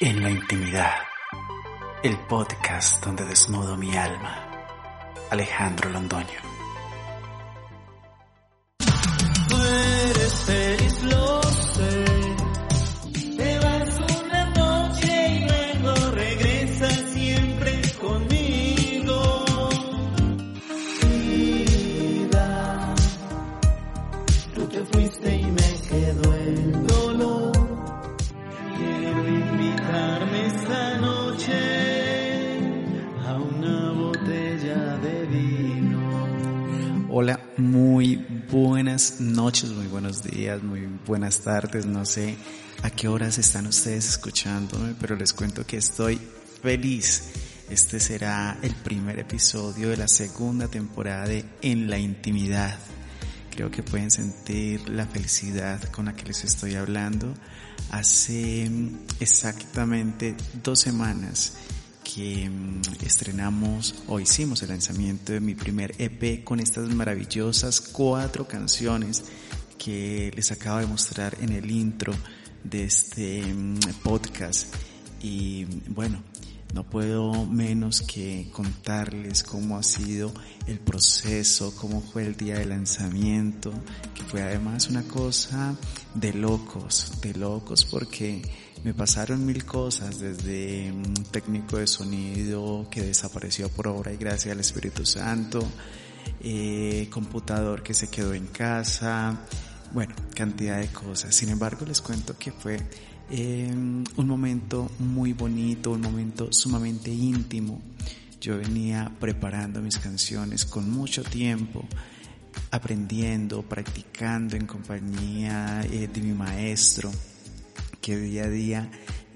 En la intimidad, el podcast donde desnudo mi alma. Alejandro Londoño. Noches, muy buenos días, muy buenas tardes. No sé a qué horas están ustedes escuchándome, pero les cuento que estoy feliz. Este será el primer episodio de la segunda temporada de En la Intimidad. Creo que pueden sentir la felicidad con la que les estoy hablando. Hace exactamente dos semanas que mm, estrenamos o hicimos el lanzamiento de mi primer EP con estas maravillosas cuatro canciones que les acabo de mostrar en el intro de este mm, podcast. Y bueno, no puedo menos que contarles cómo ha sido el proceso, cómo fue el día de lanzamiento, que fue además una cosa de locos, de locos porque me pasaron mil cosas, desde un técnico de sonido que desapareció por obra y gracia del Espíritu Santo, eh, computador que se quedó en casa, bueno, cantidad de cosas. Sin embargo, les cuento que fue eh, un momento muy bonito, un momento sumamente íntimo. Yo venía preparando mis canciones con mucho tiempo, aprendiendo, practicando en compañía eh, de mi maestro, que día a día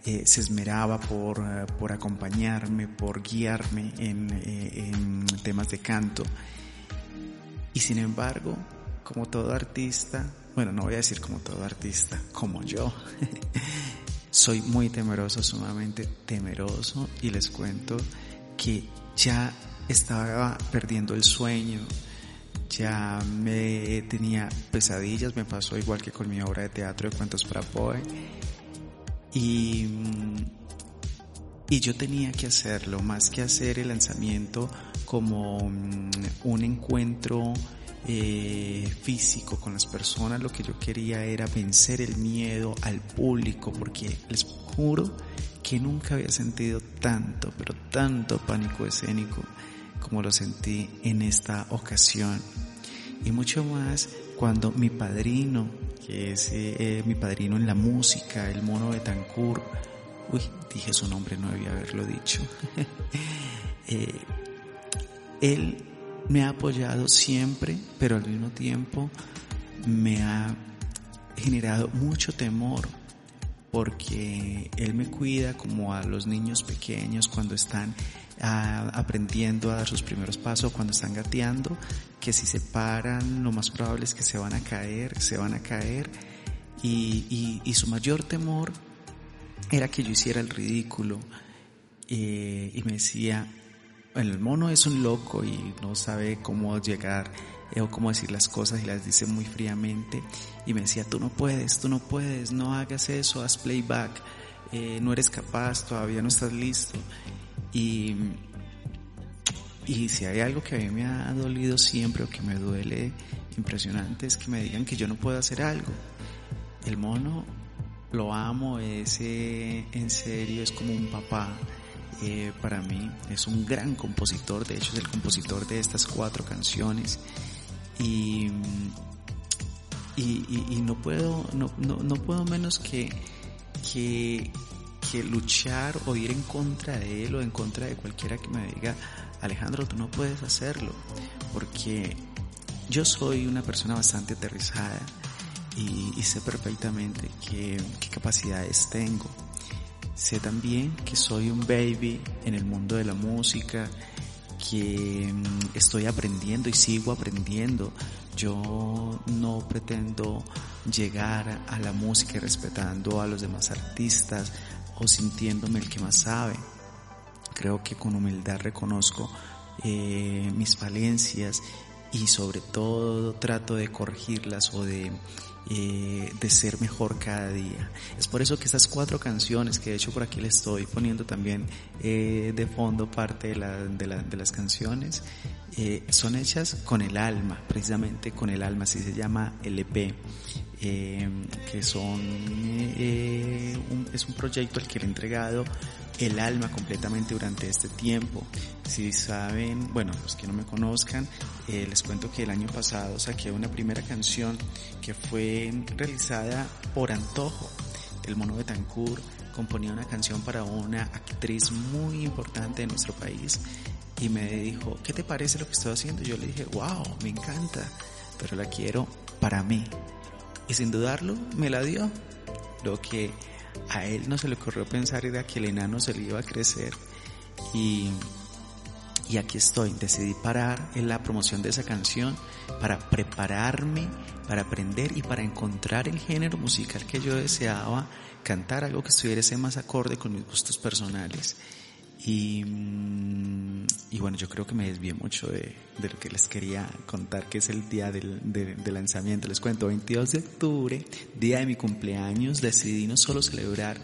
eh, se esmeraba por, eh, por, acompañarme, por guiarme en, eh, en temas de canto. Y sin embargo, como todo artista, bueno, no voy a decir como todo artista, como yo, soy muy temeroso, sumamente temeroso y les cuento que ya estaba perdiendo el sueño, ya me tenía pesadillas, me pasó igual que con mi obra de teatro de cuentos para Poe y, y yo tenía que hacerlo, más que hacer el lanzamiento como un encuentro eh, físico con las personas, lo que yo quería era vencer el miedo al público, porque les juro que nunca había sentido tanto, pero tanto pánico escénico como lo sentí en esta ocasión. Y mucho más cuando mi padrino, que es eh, mi padrino en la música, el mono de Tancur, uy, dije su nombre, no debía haberlo dicho, eh, él me ha apoyado siempre, pero al mismo tiempo me ha generado mucho temor porque él me cuida como a los niños pequeños cuando están a, aprendiendo a dar sus primeros pasos, cuando están gateando, que si se paran lo más probable es que se van a caer, se van a caer. Y, y, y su mayor temor era que yo hiciera el ridículo. Eh, y me decía, el mono es un loco y no sabe cómo llegar eh, o cómo decir las cosas y las dice muy fríamente. Y me decía tú no puedes, tú no puedes, no hagas eso, haz playback, eh, no eres capaz, todavía no estás listo y, y si hay algo que a mí me ha dolido siempre o que me duele impresionante es que me digan que yo no puedo hacer algo. El mono lo amo, es eh, en serio, es como un papá eh, para mí. Es un gran compositor, de hecho es el compositor de estas cuatro canciones. Y, y, no puedo, no, no, no, puedo menos que, que luchar o ir en contra de él o en contra de cualquiera que me diga, Alejandro, tú no puedes hacerlo. Porque yo soy una persona bastante aterrizada y, sé perfectamente qué, qué capacidades tengo. Sé también que soy un baby en el mundo de la música, que estoy aprendiendo y sigo aprendiendo. Yo no pretendo llegar a la música respetando a los demás artistas o sintiéndome el que más sabe. Creo que con humildad reconozco eh, mis falencias y sobre todo trato de corregirlas o de eh, de ser mejor cada día. Es por eso que estas cuatro canciones, que de hecho por aquí le estoy poniendo también eh, de fondo parte de, la, de, la, de las canciones, eh, son hechas con el alma, precisamente con el alma, así se llama LP, que son, es un proyecto al que le he entregado el alma completamente durante este tiempo. Si saben, bueno, los que no me conozcan, eh, les cuento que el año pasado saqué una primera canción que fue realizada por Antojo, el mono de Tancur, componía una canción para una actriz muy importante de nuestro país y me dijo, ¿qué te parece lo que estoy haciendo? Yo le dije, wow, me encanta, pero la quiero para mí. Y sin dudarlo, me la dio. Lo que a él no se le ocurrió pensar era que el enano se le iba a crecer y, y aquí estoy, decidí parar en la promoción de esa canción para prepararme, para aprender y para encontrar el género musical que yo deseaba cantar, algo que estuviese más acorde con mis gustos personales. Y, mm, bueno, yo creo que me desvié mucho de, de, lo que les quería contar, que es el día del, de, de, lanzamiento. Les cuento, 22 de octubre, día de mi cumpleaños, decidí no solo celebrar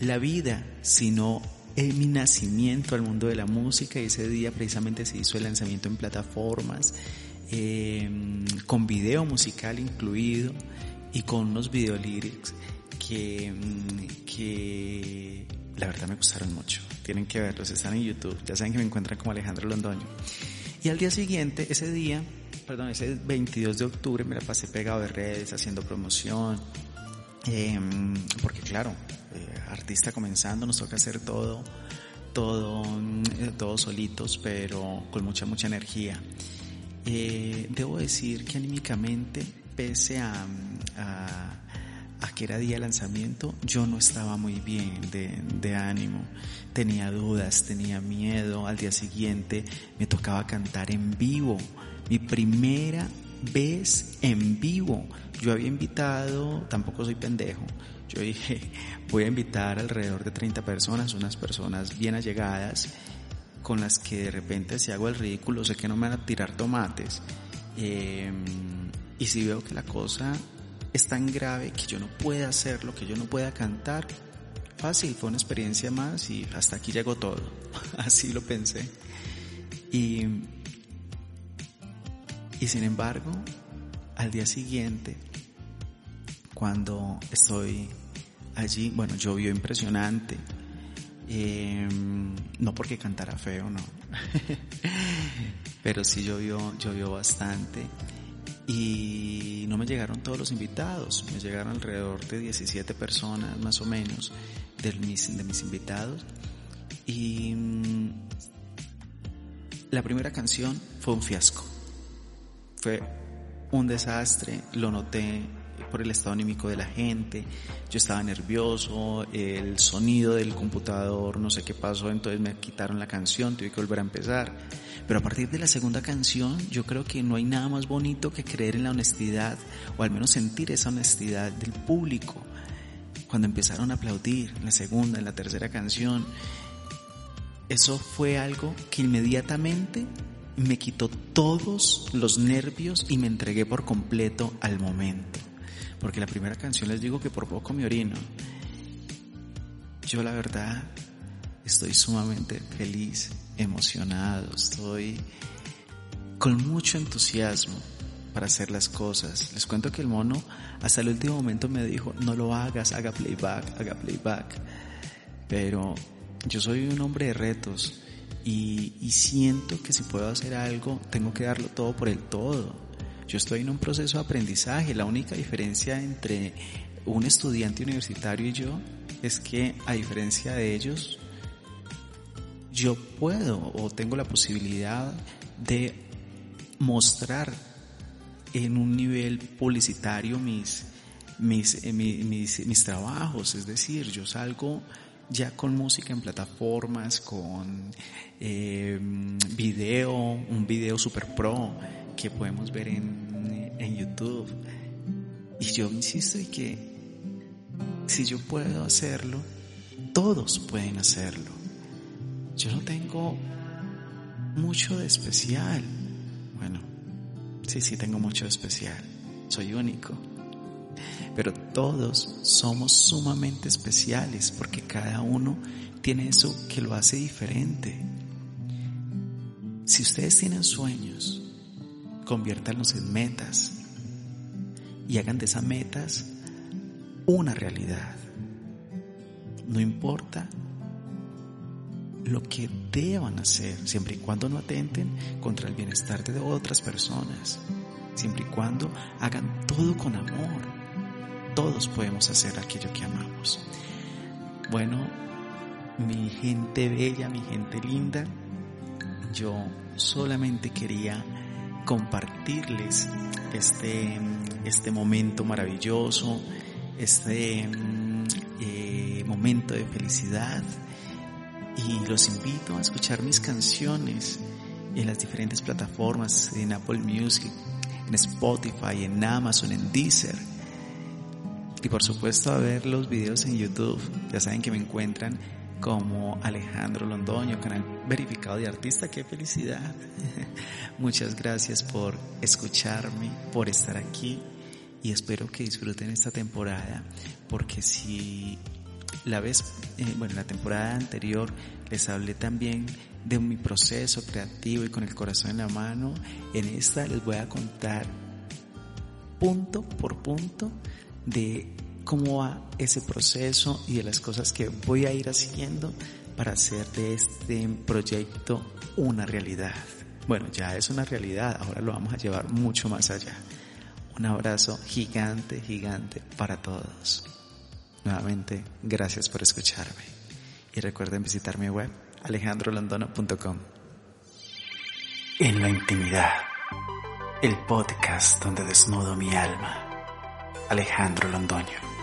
la vida, sino mi nacimiento al mundo de la música y ese día precisamente se hizo el lanzamiento en plataformas, eh, con video musical incluido y con unos video lyrics que, mm, que la verdad me gustaron mucho. Tienen que verlos, están en YouTube. Ya saben que me encuentran como Alejandro Londoño. Y al día siguiente, ese día, perdón, ese 22 de octubre me la pasé pegado de redes, haciendo promoción. Eh, porque claro, eh, artista comenzando, nos toca hacer todo, todo, eh, todos solitos, pero con mucha, mucha energía. Eh, debo decir que anímicamente, pese a, a a que era día de lanzamiento, yo no estaba muy bien de, de, ánimo. Tenía dudas, tenía miedo. Al día siguiente me tocaba cantar en vivo. Mi primera vez en vivo. Yo había invitado, tampoco soy pendejo. Yo dije, voy a invitar alrededor de 30 personas, unas personas bien allegadas, con las que de repente si hago el ridículo sé que no me van a tirar tomates. Eh, y si veo que la cosa es tan grave que yo no pueda hacerlo, que yo no pueda cantar, fácil, fue una experiencia más y hasta aquí llegó todo. Así lo pensé. Y, y sin embargo, al día siguiente, cuando estoy allí, bueno, llovió impresionante. Eh, no porque cantara feo, no. Pero sí llovió, llovió bastante y no me llegaron todos los invitados, me llegaron alrededor de 17 personas más o menos de mis, de mis invitados y mm, la primera canción fue un fiasco, fue un desastre, lo noté por el estado anímico de la gente, yo estaba nervioso, el sonido del computador, no sé qué pasó, entonces me quitaron la canción, tuve que volver a empezar. Pero a partir de la segunda canción, yo creo que no hay nada más bonito que creer en la honestidad, o al menos sentir esa honestidad del público. Cuando empezaron a aplaudir en la segunda, en la tercera canción, eso fue algo que inmediatamente me quitó todos los nervios y me entregué por completo al momento. Porque la primera canción les digo que por poco me orino. Yo la verdad estoy sumamente feliz, emocionado, estoy con mucho entusiasmo para hacer las cosas. Les cuento que el mono hasta el último momento me dijo, no lo hagas, haga playback, haga playback. Pero yo soy un hombre de retos y, y siento que si puedo hacer algo, tengo que darlo todo por el todo. Yo estoy en un proceso de aprendizaje. La única diferencia entre un estudiante universitario y yo es que a diferencia de ellos, yo puedo o tengo la posibilidad de mostrar en un nivel publicitario mis, mis, eh, mis, mis, trabajos. Es decir, yo salgo ya con música en plataformas, con eh, video, un video super pro que podemos ver en, en YouTube. Y yo insisto en que si yo puedo hacerlo, todos pueden hacerlo. Yo no tengo mucho de especial. Bueno, Sí, sí, tengo mucho especial. Soy único. Pero todos somos sumamente especiales porque cada uno tiene eso que lo hace diferente. Si ustedes tienen sueños, conviértanlos en metas y hagan de esas metas una realidad. No importa lo que deban hacer, siempre y cuando no atenten contra el bienestar de otras personas, siempre y cuando hagan todo con amor. Todos podemos hacer aquello que amamos. Bueno, mi gente bella, mi gente linda, yo solamente quería compartirles este, este momento maravilloso, este eh, momento de felicidad y los invito a escuchar mis canciones en las diferentes plataformas, en Apple Music, en Spotify, en Amazon, en Deezer. Y por supuesto a ver los videos en YouTube. Ya saben que me encuentran como Alejandro Londoño, canal verificado de artista. ¡Qué felicidad! Muchas gracias por escucharme, por estar aquí y espero que disfruten esta temporada porque si la vez, eh, bueno, la temporada anterior les hablé también de mi proceso creativo y con el corazón en la mano, en esta les voy a contar punto por punto de cómo va ese proceso y de las cosas que voy a ir haciendo para hacer de este proyecto una realidad. Bueno, ya es una realidad, ahora lo vamos a llevar mucho más allá. Un abrazo gigante, gigante para todos. Nuevamente, gracias por escucharme. Y recuerden visitar mi web, alejandrolandono.com. En la intimidad, el podcast donde desnudo mi alma. Alejandro Londoño.